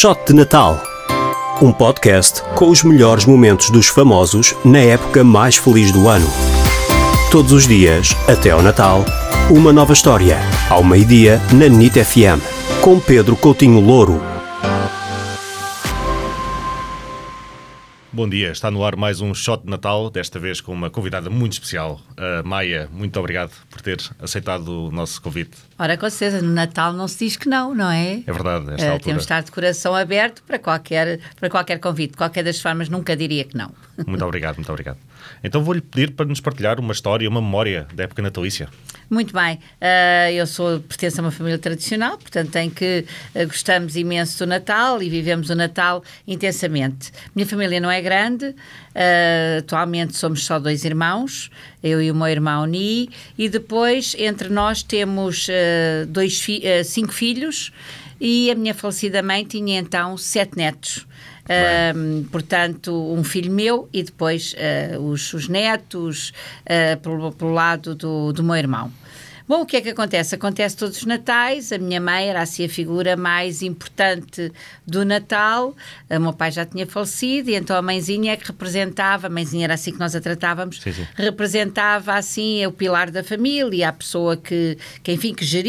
Shot de Natal. Um podcast com os melhores momentos dos famosos na época mais feliz do ano. Todos os dias, até ao Natal, uma nova história. Ao meio-dia, na NIT FM. Com Pedro Coutinho Louro. Bom dia, está no ar mais um Shot de Natal, desta vez com uma convidada muito especial. A Maia, muito obrigado por ter aceitado o nosso convite. Ora, com certeza, no Natal não se diz que não, não é? É verdade, esta Eh, altura. temos de estar de coração aberto para qualquer, para qualquer convite. De qualquer das formas, nunca diria que não. Muito obrigado, muito obrigado. Então vou-lhe pedir para nos partilhar uma história, uma memória da época natalícia. Muito bem. Eh, eu sou, pertenço a uma família tradicional, portanto, em que eh, gostamos imenso do Natal e vivemos o Natal intensamente. Minha família não é grande, eh, atualmente somos só dois irmãos, eu e o meu irmão Ni, e depois entre nós temos eh, dois fi- eh, cinco filhos e a minha falecida mãe tinha então sete netos. Portanto, um filho meu e depois os, os netos pelo, pelo lado do, do meu irmão. Bom, o que é que acontece? Acontece todos os natais, a minha mãe era assim a figura mais importante do Natal, o meu pai já tinha falecido e então a mãezinha é que representava, a mãezinha era assim que nós a tratávamos, Sim, sim. representava assim o pilar da família, a pessoa que, que enfim, que geria